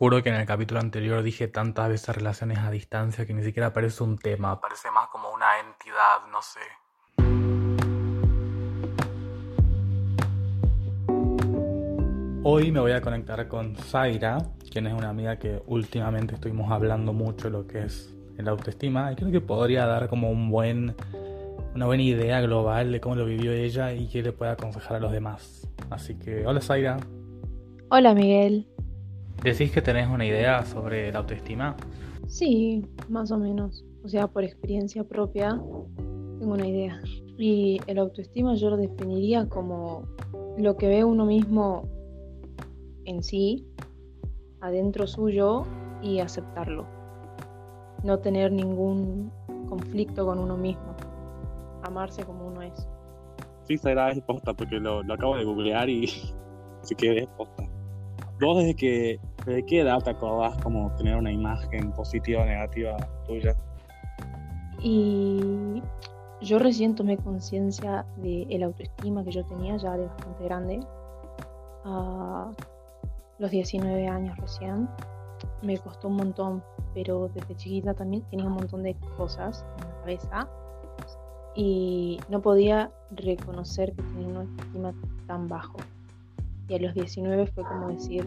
Juro que en el capítulo anterior dije tantas veces relaciones a distancia que ni siquiera parece un tema, parece más como una entidad, no sé. Hoy me voy a conectar con Zaira, quien es una amiga que últimamente estuvimos hablando mucho de lo que es el autoestima y creo que podría dar como un buen, una buena idea global de cómo lo vivió ella y qué le puede aconsejar a los demás. Así que, hola Zaira. Hola Miguel. ¿Decís que tenés una idea sobre la autoestima? Sí, más o menos. O sea, por experiencia propia, tengo una idea. Y el autoestima yo lo definiría como lo que ve uno mismo en sí, adentro suyo, y aceptarlo. No tener ningún conflicto con uno mismo. Amarse como uno es. Sí, será es posta, porque lo, lo acabo de googlear y sí que es posta. ¿Vos desde, que, desde qué edad te acordás como tener una imagen positiva o negativa tuya? Y yo recién tomé conciencia de el autoestima que yo tenía ya de bastante grande. A los 19 años recién. Me costó un montón, pero desde chiquita también tenía un montón de cosas en la cabeza. Y no podía reconocer que tenía una autoestima tan bajo. Y a los 19 fue como decir,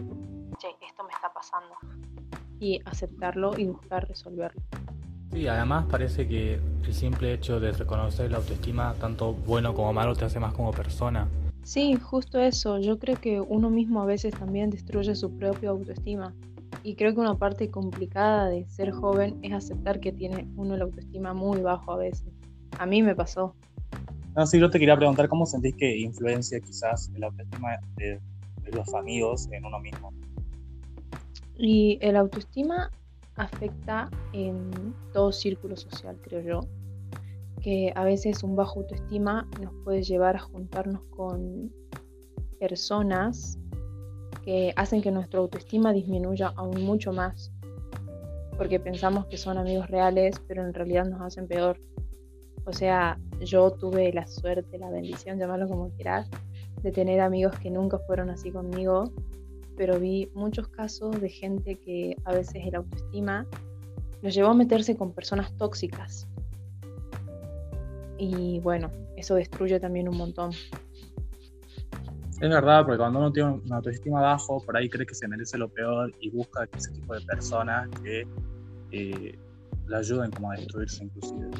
pasando. Y aceptarlo y buscar resolverlo. Sí, además parece que el simple hecho de reconocer la autoestima, tanto bueno como malo, te hace más como persona. Sí, justo eso. Yo creo que uno mismo a veces también destruye su propia autoestima. Y creo que una parte complicada de ser joven es aceptar que tiene uno la autoestima muy bajo a veces. A mí me pasó. No, sí, yo te quería preguntar cómo sentís que influencia quizás el autoestima de los amigos en uno mismo. Y el autoestima afecta en todo círculo social, creo yo. Que a veces un bajo autoestima nos puede llevar a juntarnos con personas que hacen que nuestra autoestima disminuya aún mucho más. Porque pensamos que son amigos reales, pero en realidad nos hacen peor. O sea, yo tuve la suerte, la bendición, llamarlo como quieras, de tener amigos que nunca fueron así conmigo, pero vi muchos casos de gente que a veces el autoestima los llevó a meterse con personas tóxicas. Y bueno, eso destruye también un montón. Es verdad, porque cuando uno tiene una autoestima bajo, por ahí cree que se merece lo peor y busca ese tipo de personas que eh, le ayuden como a destruirse inclusive.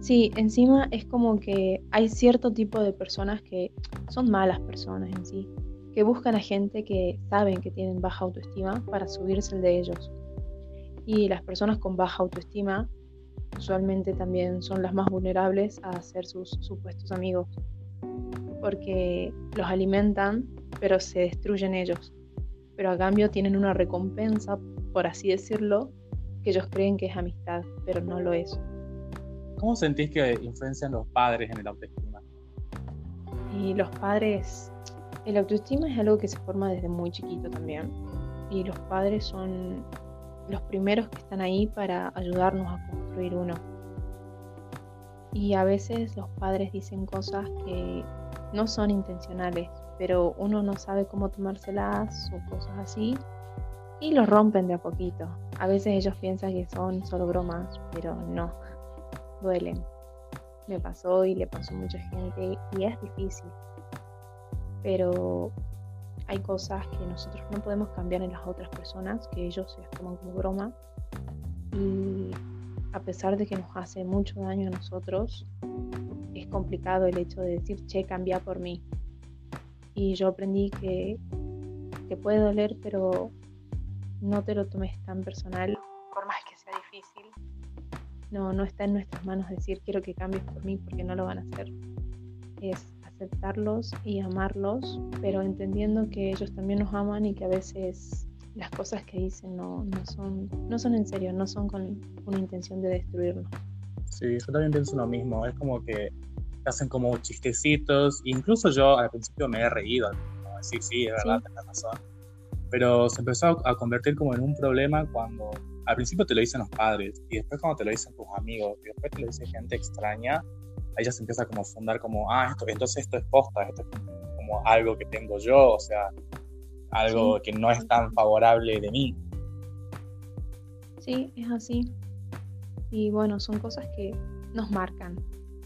Sí, encima es como que hay cierto tipo de personas que son malas personas en sí, que buscan a gente que saben que tienen baja autoestima para subirse el de ellos. Y las personas con baja autoestima usualmente también son las más vulnerables a ser sus supuestos amigos, porque los alimentan, pero se destruyen ellos. Pero a cambio tienen una recompensa, por así decirlo, que ellos creen que es amistad, pero no lo es. ¿Cómo sentís que influencian los padres en el autoestima? Y los padres, el autoestima es algo que se forma desde muy chiquito también. Y los padres son los primeros que están ahí para ayudarnos a construir uno. Y a veces los padres dicen cosas que no son intencionales, pero uno no sabe cómo tomárselas o cosas así y los rompen de a poquito. A veces ellos piensan que son solo bromas, pero no duelen. Me pasó y le pasó a mucha gente y es difícil. Pero hay cosas que nosotros no podemos cambiar en las otras personas, que ellos se las toman como broma. Y a pesar de que nos hace mucho daño a nosotros, es complicado el hecho de decir, che, cambia por mí. Y yo aprendí que, que puede doler, pero no te lo tomes tan personal, por más que sea difícil no, no está en nuestras manos decir quiero que cambies por mí porque no lo van a hacer. Es aceptarlos y amarlos, pero entendiendo que ellos también nos aman y que a veces las cosas que dicen no, no, son, no son en serio, no son con una intención de destruirnos. Sí, yo también pienso lo mismo. Es como que hacen como chistecitos. Incluso yo al principio me he reído. Como decir, sí, es verdad, sí. tenés razón. Pero se empezó a convertir como en un problema cuando al principio te lo dicen los padres y después cuando te lo dicen tus amigos y después te lo dice gente extraña, ahí ya se empieza como a fundar como, ah, esto, entonces esto es posta, esto es como algo que tengo yo, o sea, algo que no es tan favorable de mí. Sí, es así. Y bueno, son cosas que nos marcan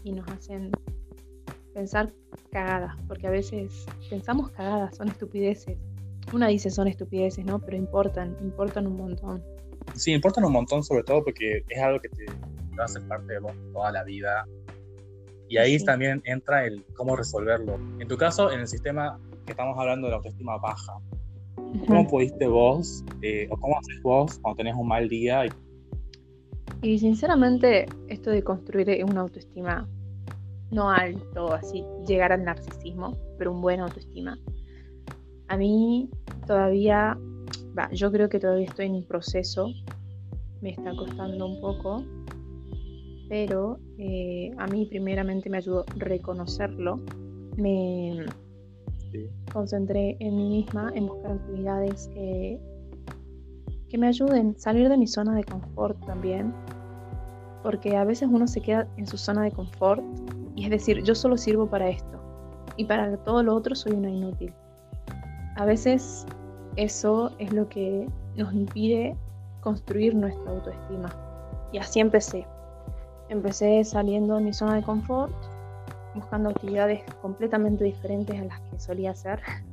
y nos hacen pensar cagadas, porque a veces pensamos cagadas, son estupideces. Una dice son estupideces, ¿no? Pero importan, importan un montón. Sí, importan un montón, sobre todo porque es algo que te, va a hacer parte de vos toda la vida. Y ahí también entra el cómo resolverlo. En tu caso, en el sistema que estamos hablando de la autoestima baja, ¿cómo pudiste vos, eh, o cómo haces vos cuando tenés un mal día? Y... y sinceramente, esto de construir una autoestima no alto, así llegar al narcisismo, pero un buen autoestima. A mí todavía, va, yo creo que todavía estoy en un proceso, me está costando un poco, pero eh, a mí primeramente me ayudó reconocerlo, me concentré en mí misma, en buscar actividades que, que me ayuden, salir de mi zona de confort también, porque a veces uno se queda en su zona de confort y es decir, yo solo sirvo para esto y para todo lo otro soy una inútil. A veces eso es lo que nos impide construir nuestra autoestima. Y así empecé. Empecé saliendo de mi zona de confort, buscando actividades completamente diferentes a las que solía hacer.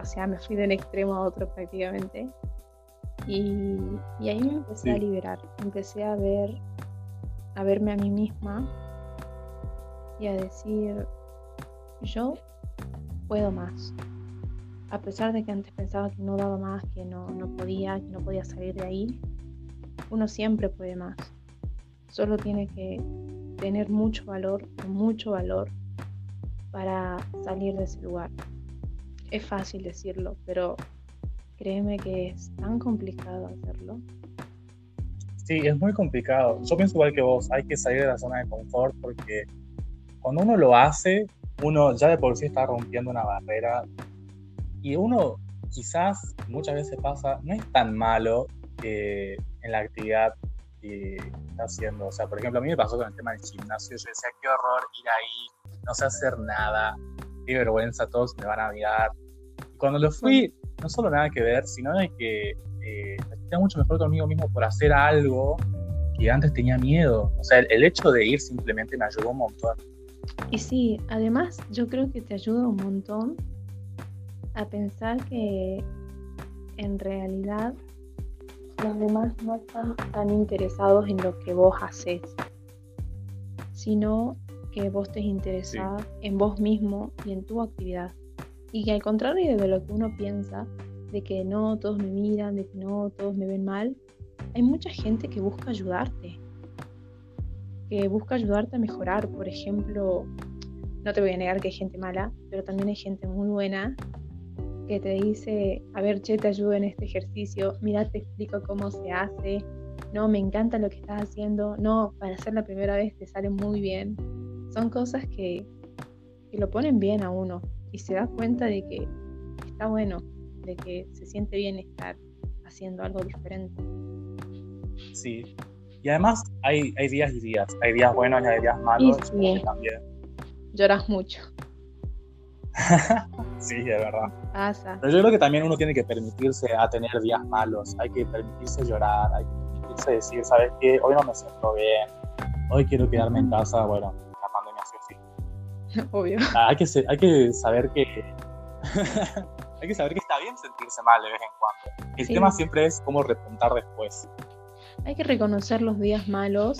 O sea, me fui de un extremo a otro prácticamente. Y, ahí me empecé a liberar. Empecé a ver, a verme a mí misma y a decir, yo puedo más. A pesar de que antes pensaba que no daba más, que no, podía, que no podía salir de ahí, uno siempre puede más. Solo tiene que tener mucho valor, mucho valor para salir de ese lugar. Es fácil decirlo, pero créeme que es tan complicado hacerlo. Sí, es muy complicado. Yo pienso igual que vos, hay que salir de la zona de confort porque cuando uno lo hace, uno ya de por sí está rompiendo una barrera y uno quizás muchas veces pasa, no es tan malo en la actividad está haciendo. O sea, por ejemplo, a mí me pasó con el tema del gimnasio, yo decía, qué horror ir ahí, no sé hacer nada, qué vergüenza, todos me van a mirar. Y cuando lo fui, no solo nada que ver, sino de que eh, me sentía mucho mejor conmigo mismo por hacer algo que antes tenía miedo. O sea, el hecho de ir simplemente me ayudó un montón. Y sí, además yo creo que te ayuda un montón a pensar que en realidad los demás no están tan interesados en lo que vos haces, sino que vos estés interesada en vos mismo y en tu actividad. Y que al contrario de lo que uno piensa, de que no todos me miran, de que no todos me ven mal, hay mucha gente que busca ayudarte que busca ayudarte a mejorar. Por ejemplo, no te voy a negar que hay gente mala, pero también hay gente muy buena que te dice, a ver, che, te ayudo en este ejercicio, mira, te explico cómo se hace, no, me encanta lo que estás haciendo, no, para hacer la primera vez te sale muy bien. Son cosas que, que lo ponen bien a uno y se da cuenta de que está bueno, de que se siente bien estar haciendo algo diferente. Sí, y además hay, hay días y días. Hay días buenos y hay días malos sí. también. Lloras mucho. sí, es verdad. Pero yo creo que también uno tiene que permitirse a tener días malos. Hay que permitirse llorar, hay que permitirse decir, ¿sabes qué? Hoy no me siento bien. Hoy quiero quedarme en casa. Bueno, la pandemia sí sí. Obvio. Ah, hay que, hay que saber que... hay que saber que está bien sentirse mal de vez en cuando. El tema siempre es cómo repuntar después hay que reconocer los días malos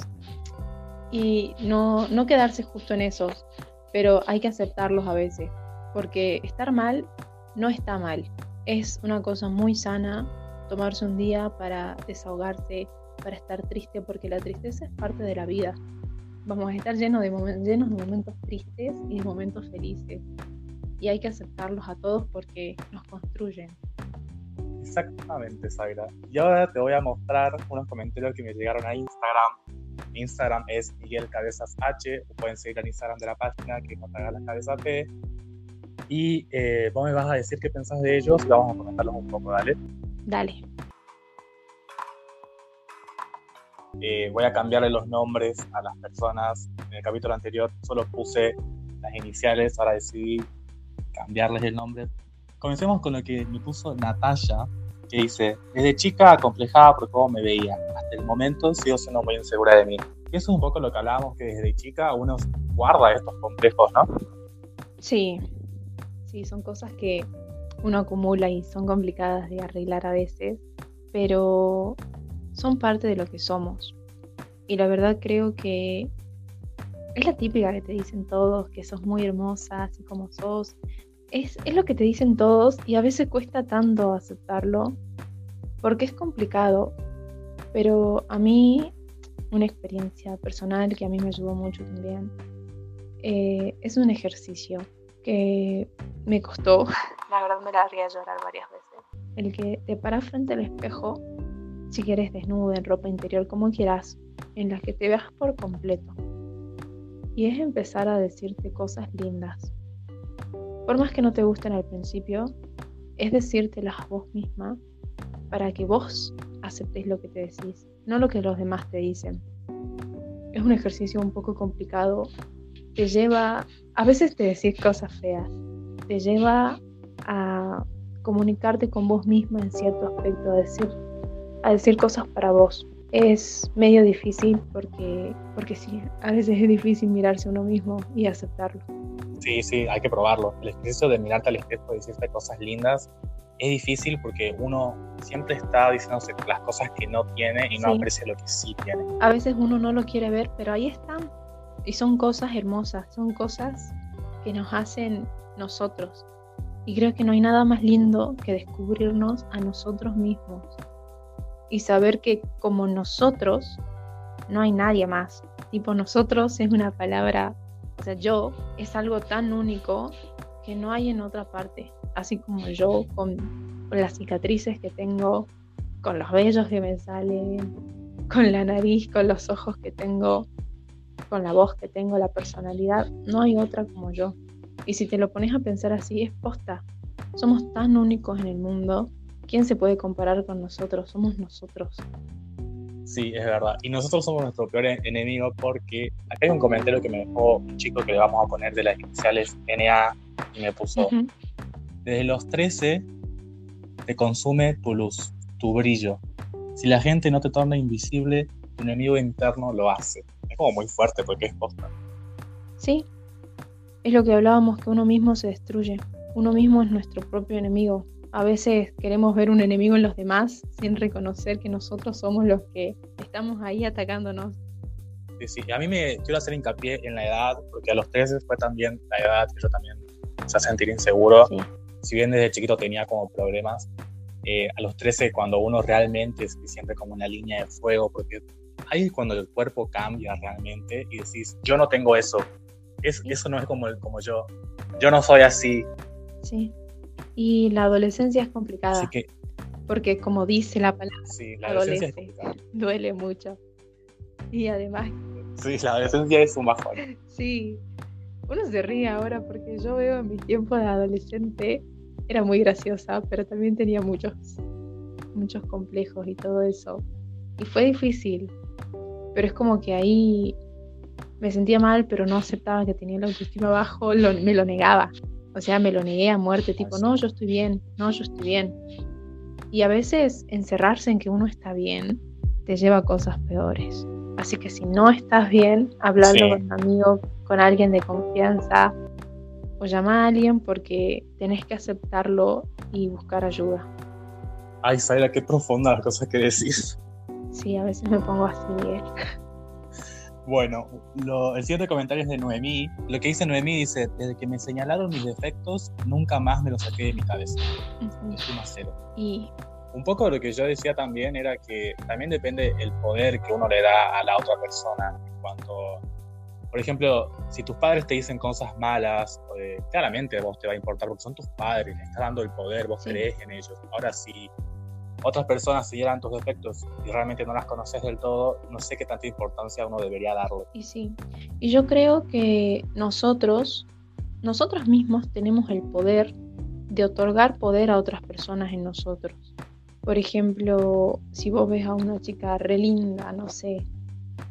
y no, no quedarse justo en esos, pero hay que aceptarlos a veces, porque estar mal no está mal. Es una cosa muy sana tomarse un día para desahogarse, para estar triste, porque la tristeza es parte de la vida. Vamos a estar llenos de, llenos de momentos tristes y de momentos felices. Y hay que aceptarlos a todos porque nos construyen. Exactamente, Zaira. Y ahora te voy a mostrar unos comentarios que me llegaron a Instagram. Mi Instagram es Miguel Cabezas H, o pueden seguir al Instagram de la página que es las Cabezas P. Y eh, vos me vas a decir qué pensás de ellos y vamos a comentarlos un poco, ¿dale? Dale. Eh, voy a cambiarle los nombres a las personas. En el capítulo anterior solo puse las iniciales, ahora decidí cambiarles el nombre comencemos con lo que me puso Natalia, que dice, desde chica acomplejada por cómo me veía, hasta el momento sigo siendo muy insegura de mí. Y eso es un poco lo que hablábamos, que desde chica uno guarda estos complejos, ¿no? Sí, sí, son cosas que uno acumula y son complicadas de arreglar a veces, pero son parte de lo que somos. Y la verdad creo que es la típica que te dicen todos, que sos muy hermosa, así como sos. Es, es lo que te dicen todos y a veces cuesta tanto aceptarlo porque es complicado. Pero a mí, una experiencia personal que a mí me ayudó mucho también, eh, es un ejercicio que me costó. La verdad me la haría llorar varias veces. El que te paras frente al espejo, si quieres desnuda, en ropa interior, como quieras, en las que te veas por completo. Y es empezar a decirte cosas lindas. Por más que no te gusten al principio, es decírtelas a vos misma para que vos aceptes lo que te decís, no lo que los demás te dicen. Es un ejercicio un poco complicado. Te lleva, a veces te decís cosas feas, te lleva a comunicarte con vos misma en cierto aspecto, a decir, a decir cosas para vos es medio difícil porque, porque sí, a veces es difícil mirarse a uno mismo y aceptarlo. Sí, sí, hay que probarlo. El ejercicio de mirarte al espejo y decirte cosas lindas es difícil porque uno siempre está diciéndose las cosas que no tiene y no aprecia lo que sí tiene. A veces uno no lo quiere ver, pero ahí están. Y son cosas hermosas, son cosas que nos hacen nosotros. Y creo que no hay nada más lindo que descubrirnos a nosotros mismos y saber que como nosotros no hay nadie más. Tipo nosotros es una palabra, o sea, yo es algo tan único que no hay en otra parte. Así como yo con, las cicatrices que tengo, con los vellos que me salen, con la nariz, con los ojos que tengo, con la voz que tengo, la personalidad, no hay otra como yo. Y si te lo pones a pensar así, es posta. Somos tan únicos en el mundo ¿Quién se puede comparar con nosotros? Somos nosotros. Sí, es verdad. Y nosotros somos nuestro peor enemigo porque acá hay un comentario que me dejó un chico que le vamos a poner de las iniciales NA y me puso, desde los 13 te consume tu luz, tu brillo. Si la gente no te torna invisible, tu enemigo interno lo hace. Es como muy fuerte porque es posta. Sí, es lo que hablábamos, que uno mismo se destruye. Uno mismo es nuestro propio enemigo. A veces queremos ver un enemigo en los demás sin reconocer que nosotros somos los que estamos ahí atacándonos. Sí, sí. A mí me quiero hacer hincapié en la edad, porque a los 13 fue también la edad que yo también se a sentir inseguro. Si bien desde chiquito tenía como problemas, eh, a los 13 cuando uno realmente se siente como una línea de fuego, porque ahí es cuando el cuerpo cambia realmente y decís, yo no tengo eso, es, eso no es como, como yo, yo no soy así. Sí. Y la adolescencia es complicada. Porque como dice la palabra, adolescencia duele mucho. Y además... Sí, la adolescencia es un bajón. Sí. Uno se ríe ahora porque yo veo en mi tiempo de adolescente, era muy graciosa, pero también tenía muchos, muchos complejos y todo eso. Y fue difícil. Pero es como que ahí me sentía mal, pero no aceptaba que tenía la autoestima bajo, me lo negaba. O sea, me lo negué a muerte, tipo, no, yo estoy bien, no, yo estoy bien. Y a veces encerrarse en que uno está bien te lleva a cosas peores. Así que si no estás bien, hablando con un amigo, con alguien de confianza, o llama a alguien porque tenés que aceptarlo y buscar ayuda. Ay, Zaira, qué profunda las cosas que decís. Sí, a veces me pongo así. ¿eh? Bueno, el siguiente comentario es de Noemí. Lo que dice Noemí dice, desde que me señalaron mis defectos, nunca más me los saqué de mi cabeza. cero. Y un poco lo que yo decía también era que también depende el poder que uno le da a la otra persona. En cuanto, por ejemplo, si tus padres te dicen cosas malas, eh, claramente a vos te va a importar porque son tus padres, le estás dando el poder, vos crees en ellos. Ahora, si otras personas siguieran tus defectos y realmente no las conoces del todo, no sé qué tanta importancia uno debería darle. Y sí, y yo creo que nosotros, nosotros mismos tenemos el poder de otorgar poder a otras personas en nosotros. Por ejemplo, si vos ves a una chica re linda, no sé,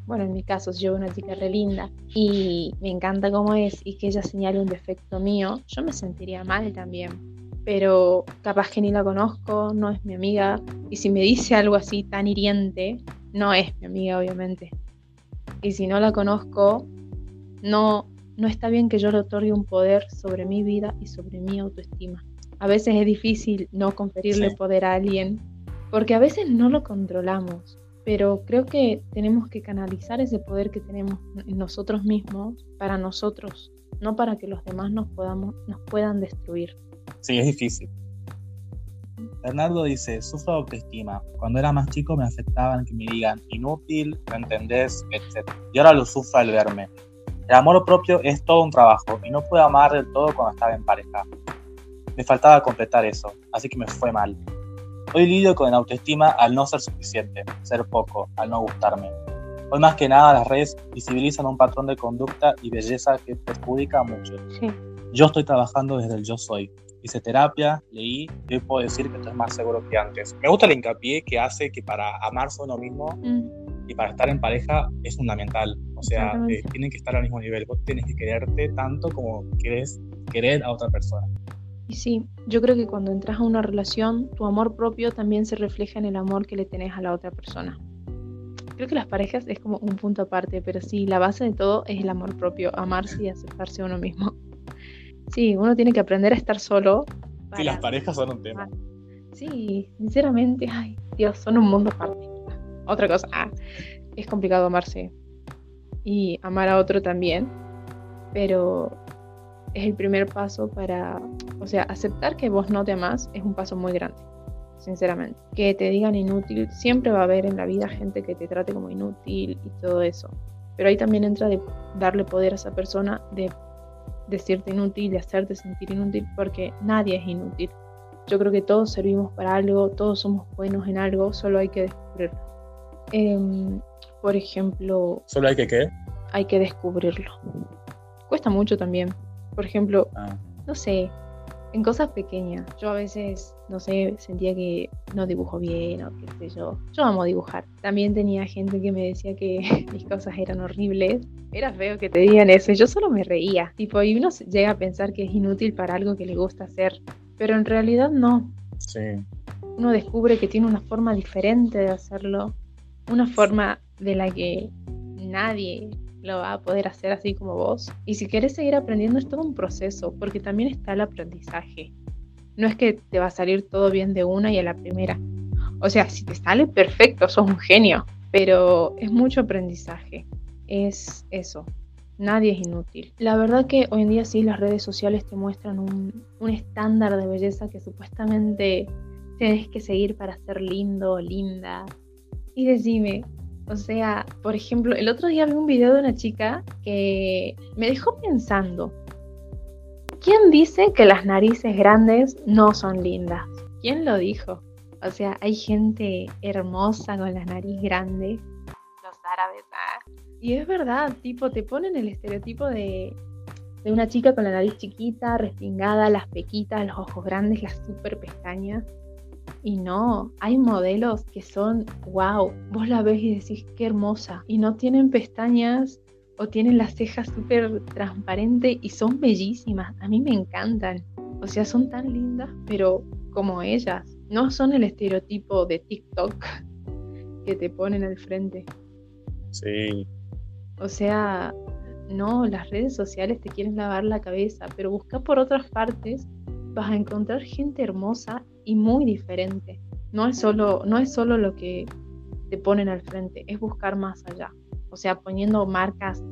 bueno, en mi caso, si yo veo una chica re linda y me encanta cómo es y que ella señale un defecto mío, yo me sentiría mal también pero capaz que ni la conozco, no es mi amiga, y si me dice algo así tan hiriente, no es mi amiga, obviamente. Y si no la conozco, no, no está bien que yo le otorgue un poder sobre mi vida y sobre mi autoestima. A veces es difícil no conferirle poder a alguien, porque a veces no lo controlamos, pero creo que tenemos que canalizar ese poder que tenemos en nosotros mismos para nosotros, no para que los demás nos, podamos, nos puedan destruir. Sí, es difícil. Bernardo dice, sufro de autoestima. Cuando era más chico me afectaban que me digan inútil, no entendés, etc. Y ahora lo sufro al verme. El amor propio es todo un trabajo y no puedo amar del todo cuando estaba en pareja. Me faltaba completar eso, así que me fue mal. Hoy lidio con la autoestima al no ser suficiente, ser poco, al no gustarme. Hoy más que nada las redes visibilizan un patrón de conducta y belleza que perjudica a muchos. Yo estoy trabajando desde el yo soy, hice terapia, leí y hoy puedo decir que estoy más seguro que antes. Me gusta el hincapié que hace que para amarse a uno mismo mm. y para estar en pareja es fundamental. O sea, eh, tienen que estar al mismo nivel. Vos tienes que quererte tanto como querés querer a otra persona. Y sí, yo creo que cuando entras a una relación, tu amor propio también se refleja en el amor que le tenés a la otra persona. Creo que las parejas es como un punto aparte, pero sí, la base de todo es el amor propio, amarse y aceptarse a uno mismo. Sí, uno tiene que aprender a estar solo. Sí, las parejas son un tema. Sí, sinceramente, ay, Dios, son un mundo aparte. Otra cosa, ah, es complicado amarse y amar a otro también, pero es el primer paso para, o sea, aceptar que vos no te amás es un paso muy grande, sinceramente. Que te digan inútil, siempre va a haber en la vida gente que te trate como inútil y todo eso. Pero ahí también entra de darle poder a esa persona de decirte inútil y hacerte sentir inútil porque nadie es inútil. Yo creo que todos servimos para algo, todos somos buenos en algo, solo hay que descubrirlo. Em, por ejemplo... ¿Solo hay que qué? Hay que descubrirlo. Cuesta mucho también. Por ejemplo, ah. no sé, en cosas pequeñas. Yo a veces, no sé, sentía que no dibujo bien o qué sé yo. Yo amo dibujar. También tenía gente que me decía que mis cosas eran horribles. Era feo que te digan eso. Yo solo me reía. Tipo, y uno llega a pensar que es inútil para algo que le gusta hacer. Pero en realidad no. Sí. Uno descubre que tiene una forma diferente de hacerlo. Una forma de la que nadie lo va a poder hacer así como vos. Y si quieres seguir aprendiendo es todo un proceso, porque también está el aprendizaje. No es que te va a salir todo bien de una y a la primera. O sea, si te sale perfecto, sos un genio, pero es mucho aprendizaje. Es eso. Nadie es inútil. La verdad que hoy en día sí las redes sociales te muestran un, un estándar de belleza que supuestamente tienes que seguir para ser lindo o linda. Y decime, o sea, por ejemplo, el otro día vi un video de una chica que me dejó pensando. ¿Quién dice que las narices grandes no son lindas? ¿Quién lo dijo? O sea, hay gente hermosa con las narices grandes. Los árabes, ah. Y es verdad, tipo, te ponen el estereotipo de, de una chica con la nariz chiquita, respingada, las pequitas, los ojos grandes, las super pestañas. Y no, hay modelos que son, wow, vos la ves y decís qué hermosa. Y no tienen pestañas o tienen las cejas súper transparentes y son bellísimas. A mí me encantan. O sea, son tan lindas, pero como ellas. No son el estereotipo de TikTok que te ponen al frente. Sí. O sea, no, las redes sociales te quieren lavar la cabeza, pero busca por otras partes, vas a encontrar gente hermosa y muy diferente. No es solo, no es solo lo que te ponen al frente, es buscar más allá. O sea, poniendo marcas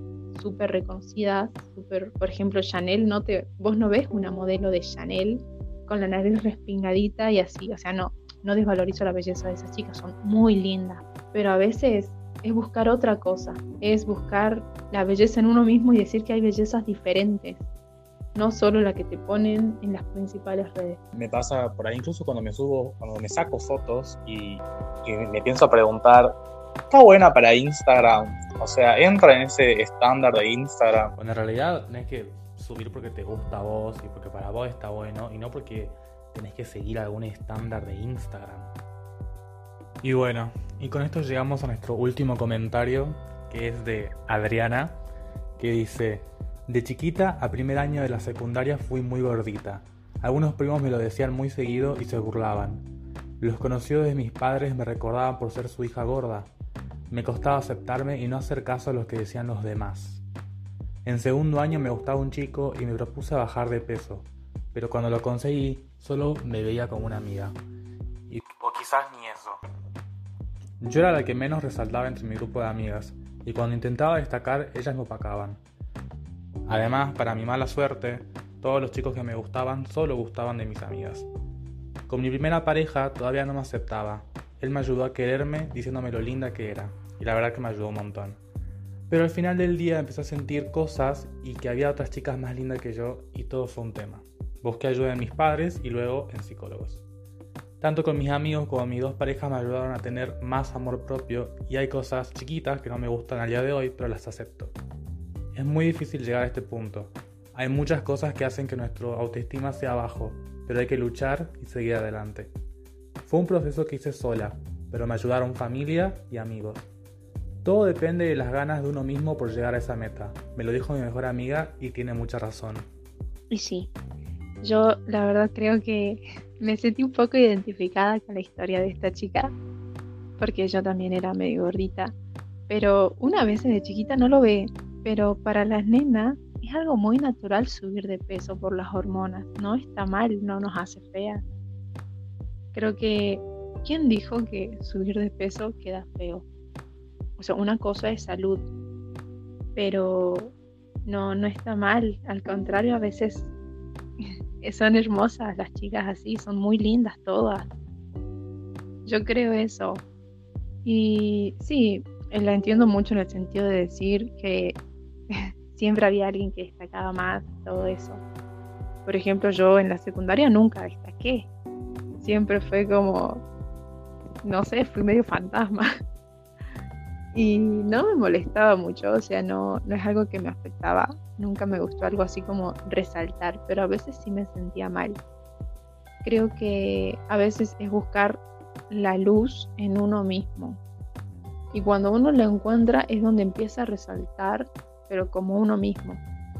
súper reconocidas, super, por ejemplo, Chanel, no te, vos no ves una modelo de Chanel con la nariz respingadita y así, o sea, no, no desvalorizo la belleza de esas chicas, son muy lindas, pero a veces es buscar otra cosa, es buscar la belleza en uno mismo y decir que hay bellezas diferentes, no solo la que te ponen en las principales redes. Me pasa por ahí incluso cuando me subo, cuando me saco fotos y, me pienso preguntar, ¿está buena para Instagram? O sea, ¿entra en ese estándar de Instagram? Bueno, en realidad tenés que subir porque te gusta a vos y porque para vos está bueno y no porque tenés que seguir algún estándar de Instagram. Y bueno, y con esto llegamos a nuestro último comentario, que es de Adriana, que dice, de chiquita a primer año de la secundaria fui muy gordita. Algunos primos me lo decían muy seguido y se burlaban. Los conocidos de mis padres me recordaban por ser su hija gorda. Me costaba aceptarme y no hacer caso a lo que decían los demás. En segundo año me gustaba un chico y me propuse bajar de peso, pero cuando lo conseguí solo me veía como una amiga. Y, o quizás ni eso. Yo era la que menos resaltaba entre mi grupo de amigas, y cuando intentaba destacar ellas me opacaban. Además, para mi mala suerte, todos los chicos que me gustaban solo gustaban de mis amigas. Con mi primera pareja todavía no me aceptaba. Él me ayudó a quererme diciéndome lo linda que era, y la verdad que me ayudó un montón. Pero al final del día empecé a sentir cosas y que había otras chicas más lindas que yo y todo fue un tema. Busqué ayuda en mis padres y luego en psicólogos. Tanto con mis amigos como mis dos parejas me ayudaron a tener más amor propio y hay cosas chiquitas que no me gustan al día de hoy, pero las acepto. Es muy difícil llegar a este punto. Hay muchas cosas que hacen que nuestro autoestima sea bajo, pero hay que luchar y seguir adelante. Fue un proceso que hice sola, pero me ayudaron familia y amigos. Todo depende de las ganas de uno mismo por llegar a esa meta. Me lo dijo mi mejor amiga y tiene mucha razón. Y sí, yo la verdad creo que me sentí un poco identificada con la historia de esta chica, porque yo también era medio gordita, pero una vez de chiquita no lo ve, pero para las nenas es algo muy natural subir de peso por las hormonas, no está mal, no nos hace feas. Creo que, ¿quién dijo que subir de peso queda feo? O sea, una cosa es salud, pero no, no está mal. Al contrario, a veces son hermosas las chicas así, son muy lindas todas. Yo creo eso. Y sí, eh, la entiendo mucho en el sentido de decir que siempre había alguien que destacaba más, todo eso. Por ejemplo, yo en la secundaria nunca destaqué. Siempre fue como, no sé, fui medio fantasma. Y no me molestaba mucho, o sea, no, no es algo que me afectaba. Nunca me gustó algo así como resaltar, pero a veces sí me sentía mal. Creo que a veces es buscar la luz en uno mismo. Y cuando uno lo encuentra es donde empieza a resaltar, pero como uno mismo,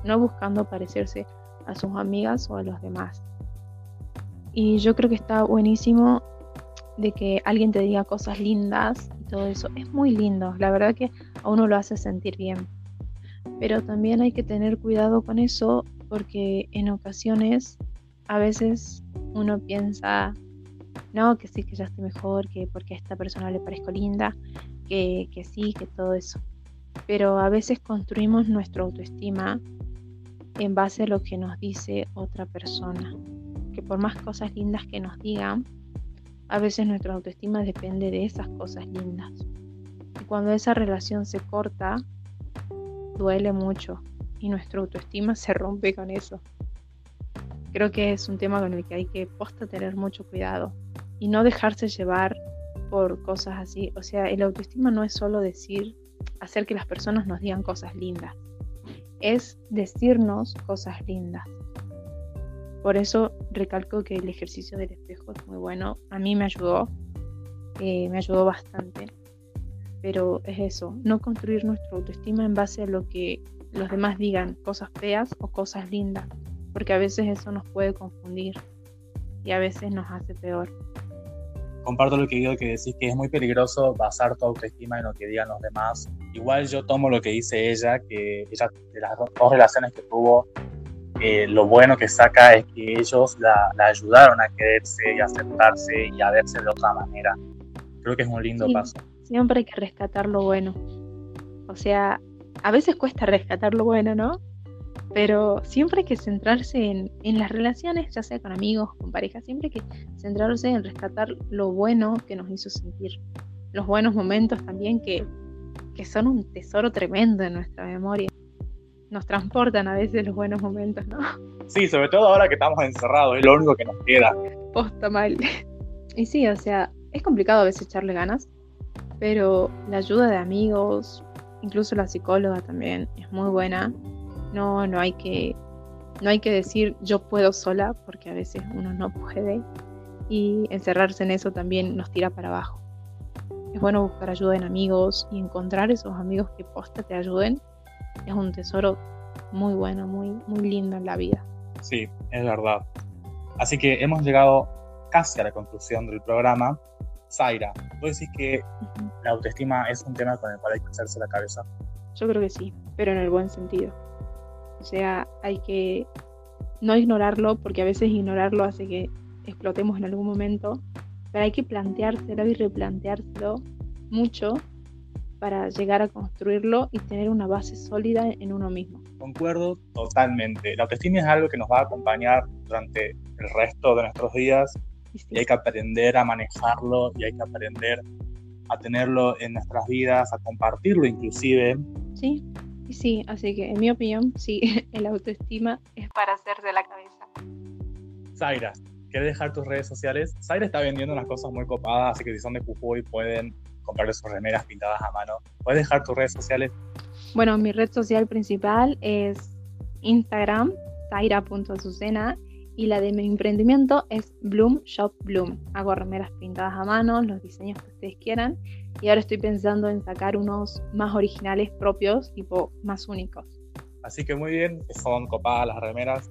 no buscando parecerse a sus amigas o a los demás. Y yo creo que está buenísimo de que alguien te diga cosas lindas todo eso. Es muy lindo, la verdad que a uno lo hace sentir bien. Pero también hay que tener cuidado con eso porque en ocasiones a veces uno piensa, no, que sí, que ya estoy mejor, que porque a esta persona le parezco linda, que, que sí, que todo eso. Pero a veces construimos nuestra autoestima en base a lo que nos dice otra persona. Por más cosas lindas que nos digan, a veces nuestra autoestima depende de esas cosas lindas. Y cuando esa relación se corta, duele mucho y nuestra autoestima se rompe con eso. Creo que es un tema con el que hay que posta tener mucho cuidado y no dejarse llevar por cosas así. O sea, el autoestima no es solo decir, hacer que las personas nos digan cosas lindas, es decirnos cosas lindas. Por eso recalco que el ejercicio del espejo es muy bueno. A mí me ayudó, eh, me ayudó bastante. Pero es eso, no construir nuestra autoestima en base a lo que los demás digan, cosas feas o cosas lindas, porque a veces eso nos puede confundir y a veces nos hace peor. Comparto lo que digo que decís que es muy peligroso basar tu autoestima en lo que digan los demás. Igual yo tomo lo que dice ella, que ella de las dos relaciones que tuvo eh, lo bueno que saca es que ellos la, ayudaron a quererse y a aceptarse y a verse de otra manera. Creo que es un lindo paso. Siempre hay que rescatar lo bueno. O sea, a veces cuesta rescatar lo bueno, ¿no? Pero siempre hay que centrarse en, en las relaciones, ya sea con amigos, con pareja, siempre hay que centrarse en rescatar lo bueno que nos hizo sentir. Los buenos momentos también que, que son un tesoro tremendo en nuestra memoria nos transportan a veces los buenos momentos, ¿no? Sí, sobre todo ahora que estamos encerrados, es lo único que nos queda. Posta mal. Y sí, o sea, es complicado a veces echarle ganas, pero la ayuda de amigos, incluso la psicóloga también es muy buena. No, no hay que, no hay que decir yo puedo sola, porque a veces uno no puede. Y encerrarse en eso también nos tira para abajo. Es bueno buscar ayuda en amigos y encontrar esos amigos que posta te ayuden es un tesoro muy bueno, muy, muy lindo en la vida. Sí, es verdad. Así que hemos llegado casi a la conclusión del programa. Zaira, ¿vos decís que la autoestima es un tema con el cual hay que hacerse la cabeza? Yo creo que sí, pero en el buen sentido. O sea, hay que no ignorarlo, porque a veces ignorarlo hace que explotemos en algún momento, pero hay que planteárselo y replanteárselo mucho para llegar a construirlo y tener una base sólida en uno mismo. Concuerdo totalmente. La autoestima es algo que nos va a acompañar durante el resto de nuestros días y hay que aprender a manejarlo y hay que aprender a tenerlo en nuestras vidas, a compartirlo inclusive. Sí, sí, así que en mi opinión, sí, el autoestima es para hacerse la cabeza. Zaira, ¿quieres dejar tus redes sociales? Zaira está vendiendo unas cosas muy copadas, así que si son de Jujuy pueden comprar sus remeras pintadas a mano. ¿Puedes dejar tus redes sociales? Bueno, mi red social principal es Instagram, zaira.azucena, y la de mi emprendimiento es Bloom Shop Bloom. Hago remeras pintadas a mano, los diseños que ustedes quieran, y ahora estoy pensando en sacar unos más originales propios, tipo más únicos. Así que muy bien, son copadas las remeras.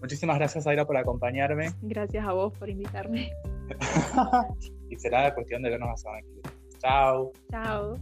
Muchísimas gracias, Zaira, por acompañarme. Gracias a vos por invitarme. y será cuestión de vernos a semana Ciao. Ciao.